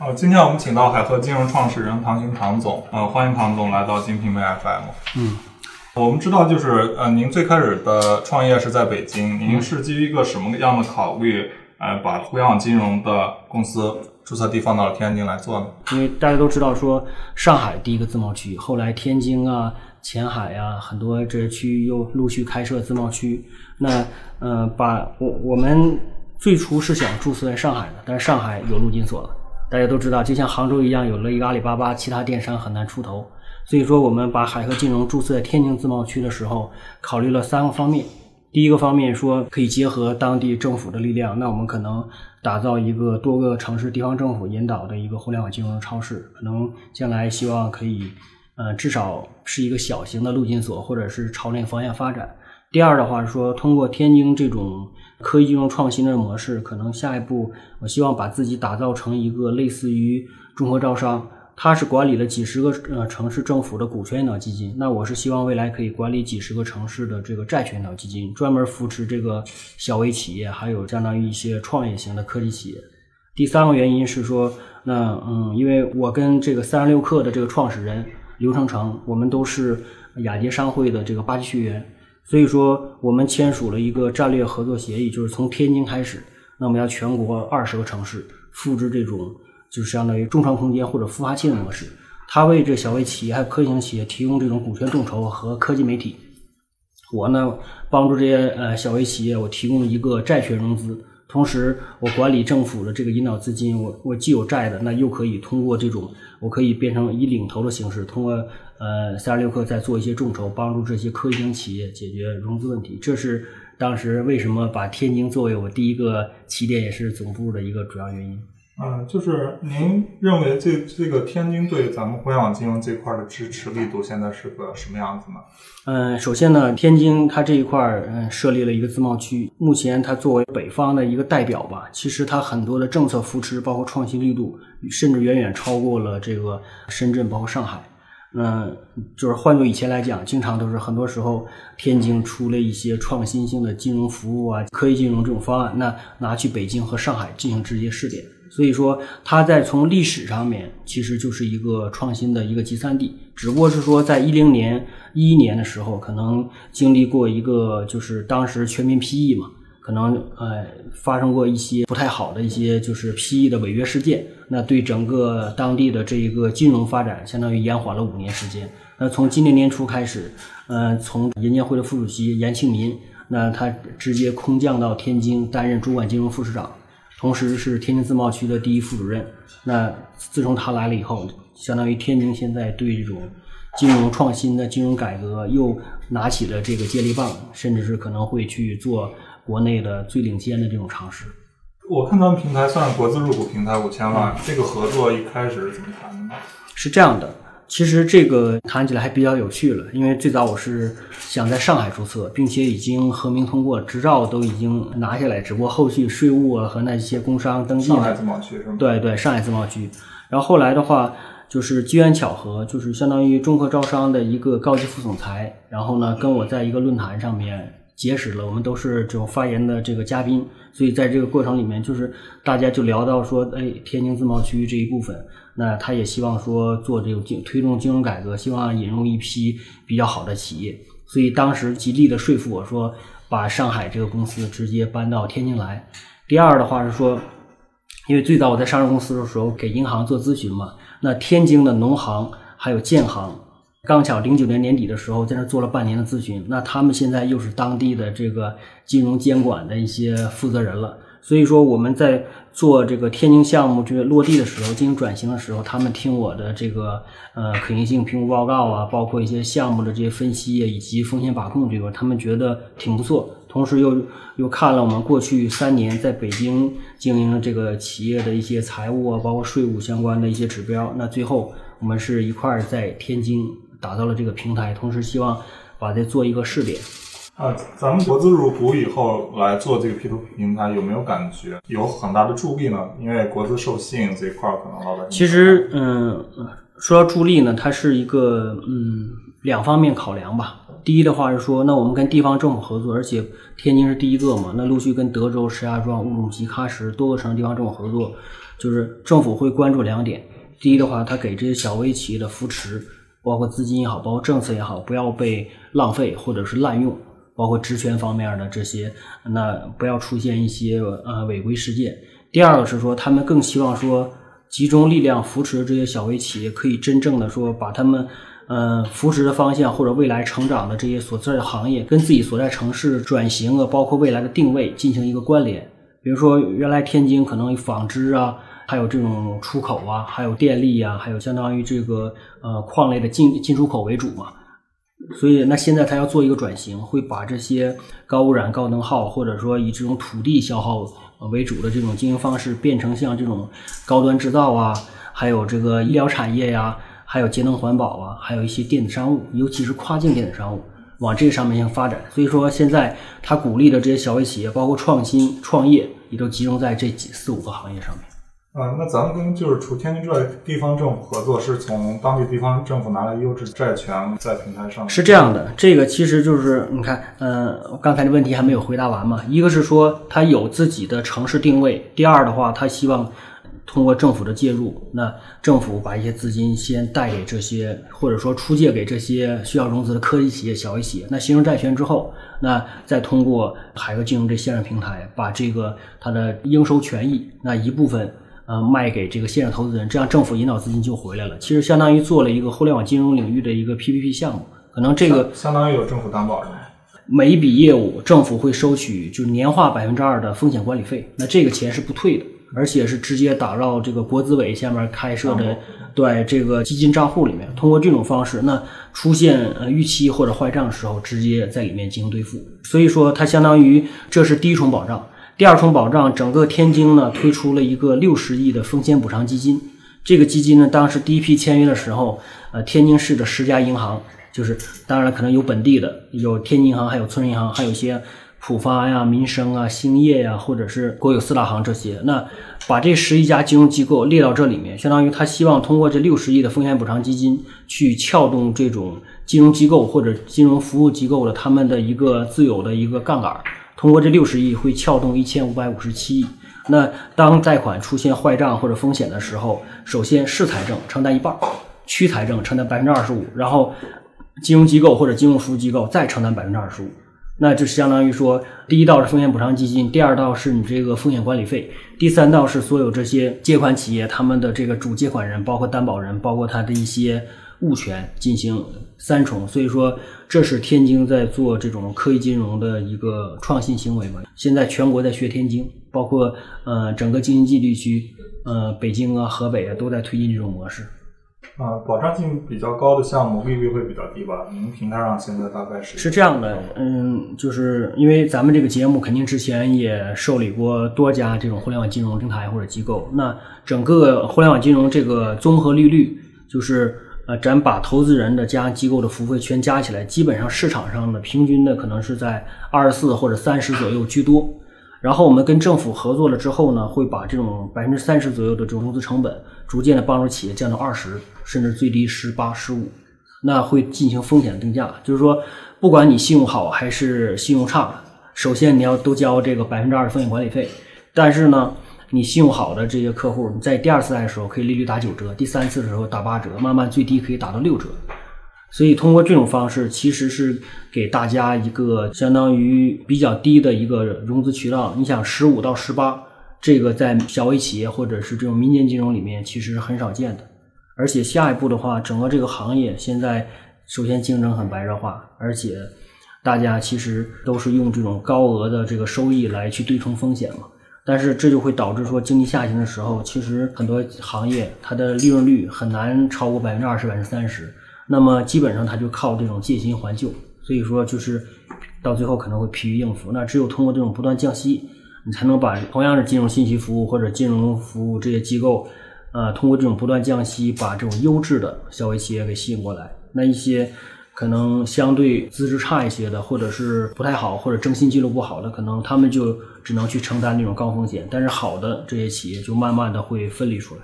呃，今天我们请到海河金融创始人唐兴唐总，呃，欢迎唐总来到金瓶梅 FM。嗯，我们知道，就是呃，您最开始的创业是在北京，您是基于一个什么样的考虑，呃，把互联网金融的公司注册地放到了天津来做呢？因为大家都知道说，上海第一个自贸区，后来天津啊、前海啊，很多这些区域又陆续开设自贸区。那呃，把我我们最初是想注册在上海的，但是上海有陆金所了。大家都知道，就像杭州一样，有了一个阿里巴巴，其他电商很难出头。所以说，我们把海河金融注册在天津自贸区的时候，考虑了三个方面。第一个方面说，可以结合当地政府的力量，那我们可能打造一个多个城市地方政府引导的一个互联网金融超市，可能将来希望可以，呃，至少是一个小型的陆金所，或者是朝那个方向发展。第二的话是说，通过天津这种科技金融创新的模式，可能下一步我希望把自己打造成一个类似于中国招商，它是管理了几十个呃城市政府的股权引导基金，那我是希望未来可以管理几十个城市的这个债权引导基金，专门扶持这个小微企业，还有相当于一些创业型的科技企业。第三个原因是说，那嗯，因为我跟这个三十六氪的这个创始人刘成成，我们都是雅杰商会的这个八级学员。所以说，我们签署了一个战略合作协议，就是从天津开始，那我们要全国二十个城市复制这种，就是相当于众创空间或者孵化器的模式。它为这小微企业还有科技型企业提供这种股权众筹和科技媒体。我呢，帮助这些呃小微企业，我提供一个债权融资，同时我管理政府的这个引导资金，我我既有债的，那又可以通过这种，我可以变成以领投的形式，通过。呃，三十六氪在做一些众筹，帮助这些科技型企业解决融资问题。这是当时为什么把天津作为我第一个起点，也是总部的一个主要原因。嗯，就是您认为这这个天津对咱们互联网金融这块的支持力度现在是个什么样子呢？嗯，首先呢，天津它这一块嗯设立了一个自贸区，目前它作为北方的一个代表吧，其实它很多的政策扶持，包括创新力度，甚至远远超过了这个深圳，包括上海。嗯，就是换做以前来讲，经常都是很多时候天津出了一些创新性的金融服务啊、科技金融这种方案，那拿去北京和上海进行直接试点。所以说，它在从历史上面其实就是一个创新的一个集散地，只不过是说在一零年、一一年的时候，可能经历过一个就是当时全民 PE 嘛。可能呃发生过一些不太好的一些就是 PE 的违约事件，那对整个当地的这一个金融发展相当于延缓了五年时间。那从今年年初开始，呃，从银监会的副主席严庆民，那他直接空降到天津担任主管金融副市长，同时是天津自贸区的第一副主任。那自从他来了以后，相当于天津现在对这种金融创新的金融改革又拿起了这个接力棒，甚至是可能会去做。国内的最领先的这种尝试，我看咱们平台算是国资入股平台五千万，这个合作一开始是怎么谈的呢？是这样的，其实这个谈起来还比较有趣了，因为最早我是想在上海注册，并且已经核名通过，执照都已经拿下来，只不过后续税务啊和那些工商登记。上海自贸区是吗？对对，上海自贸区。然后后来的话，就是机缘巧合，就是相当于中科招商的一个高级副总裁，然后呢跟我在一个论坛上面。结识了，我们都是这种发言的这个嘉宾，所以在这个过程里面，就是大家就聊到说，哎，天津自贸区这一部分，那他也希望说做这种金推动金融改革，希望引入一批比较好的企业，所以当时极力的说服我说，把上海这个公司直接搬到天津来。第二的话是说，因为最早我在上市公司的时候给银行做咨询嘛，那天津的农行还有建行。刚巧零九年年底的时候，在那做了半年的咨询，那他们现在又是当地的这个金融监管的一些负责人了。所以说我们在做这个天津项目这个落地的时候，进行转型的时候，他们听我的这个呃可行性评估报告啊，包括一些项目的这些分析以及风险把控这块，他们觉得挺不错。同时又又看了我们过去三年在北京经营这个企业的一些财务啊，包括税务相关的一些指标，那最后我们是一块在天津。打造了这个平台，同时希望把这做一个试点。啊，咱们国资入股以后来做这个 P to P 平台，有没有感觉有很大的助力呢？因为国资受信这一块，可能老板其实，嗯，说到助力呢，它是一个嗯两方面考量吧。第一的话是说，那我们跟地方政府合作，而且天津是第一个嘛，那陆续跟德州、石家庄、乌鲁木齐、喀什多个城市地方政府合作。就是政府会关注两点，第一的话，他给这些小微企业的扶持，包括资金也好，包括政策也好，不要被浪费或者是滥用，包括职权方面的这些，那不要出现一些呃违规事件。第二个是说，他们更希望说集中力量扶持这些小微企业，可以真正的说把他们。呃，扶持的方向或者未来成长的这些所在的行业，跟自己所在城市转型啊，包括未来的定位进行一个关联。比如说，原来天津可能纺织啊，还有这种出口啊，还有电力啊，还有相当于这个呃矿类的进进出口为主嘛。所以，那现在他要做一个转型，会把这些高污染、高能耗，或者说以这种土地消耗为主的这种经营方式，变成像这种高端制造啊，还有这个医疗产业呀。还有节能环保啊，还有一些电子商务，尤其是跨境电子商务，往这个上面进行发展。所以说，现在他鼓励的这些小微企业，包括创新创业，也都集中在这几四五个行业上面。啊，那咱们跟就是除天津之外地方政府合作，是从当地地方政府拿来优质债权在平台上。是这样的，这个其实就是你看，嗯，刚才的问题还没有回答完嘛。一个是说他有自己的城市定位，第二的话，他希望。通过政府的介入，那政府把一些资金先贷给这些，或者说出借给这些需要融资的科技企业、小微企业。那形成债权之后，那再通过海格金融这线上平台，把这个它的应收权益那一部分呃卖给这个线上投资人，这样政府引导资金就回来了。其实相当于做了一个互联网金融领域的一个 PPP 项目，可能这个相当于有政府担保？每一笔业务政府会收取就是年化百分之二的风险管理费，那这个钱是不退的。而且是直接打到这个国资委下面开设的，对这个基金账户里面，通过这种方式，那出现呃逾期或者坏账的时候，直接在里面进行兑付。所以说，它相当于这是第一重保障。第二重保障，整个天津呢推出了一个六十亿的风险补偿基金。这个基金呢，当时第一批签约的时候，呃，天津市的十家银行，就是当然了可能有本地的，有天津银行，还有村银行，还有一些。浦发呀、民生啊、兴业呀，或者是国有四大行这些，那把这十一家金融机构列到这里面，相当于他希望通过这六十亿的风险补偿基金，去撬动这种金融机构或者金融服务机构的他们的一个自有的一个杠杆。通过这六十亿，会撬动一千五百五十七亿。那当贷款出现坏账或者风险的时候，首先市财政承担一半，区财政承担百分之二十五，然后金融机构或者金融服务机构再承担百分之二十五。那就相当于说，第一道是风险补偿基金，第二道是你这个风险管理费，第三道是所有这些借款企业他们的这个主借款人，包括担保人，包括他的一些物权进行三重。所以说，这是天津在做这种科技金融的一个创新行为嘛。现在全国在学天津，包括呃整个京津冀地区，呃北京啊、河北啊都在推进这种模式。啊，保障性比较高的项目利率会比较低吧？您平台上现在大概是？是这样的，嗯，就是因为咱们这个节目肯定之前也受理过多家这种互联网金融平台或者机构，那整个互联网金融这个综合利率，就是呃，咱把投资人的加机构的服务费全加起来，基本上市场上的平均的可能是在二十四或者三十左右居多。然后我们跟政府合作了之后呢，会把这种百分之三十左右的这种融资成本，逐渐的帮助企业降到二十，甚至最低十八、十五。那会进行风险定价，就是说，不管你信用好还是信用差，首先你要都交这个百分之二的风险管理费。但是呢，你信用好的这些客户，你在第二次贷的时候可以利率打九折，第三次的时候打八折，慢慢最低可以打到六折。所以，通过这种方式，其实是给大家一个相当于比较低的一个融资渠道。你想，十五到十八，这个在小微企业或者是这种民间金融里面，其实是很少见的。而且下一步的话，整个这个行业现在首先竞争很白热化，而且大家其实都是用这种高额的这个收益来去对冲风险嘛。但是这就会导致说，经济下行的时候，其实很多行业它的利润率很难超过百分之二十、百分之三十。那么基本上它就靠这种借新还旧，所以说就是到最后可能会疲于应付。那只有通过这种不断降息，你才能把同样是金融信息服务或者金融服务这些机构，呃，通过这种不断降息，把这种优质的小微企业给吸引过来。那一些可能相对资质差一些的，或者是不太好，或者征信记录不好的，可能他们就只能去承担那种高风险。但是好的这些企业就慢慢的会分离出来。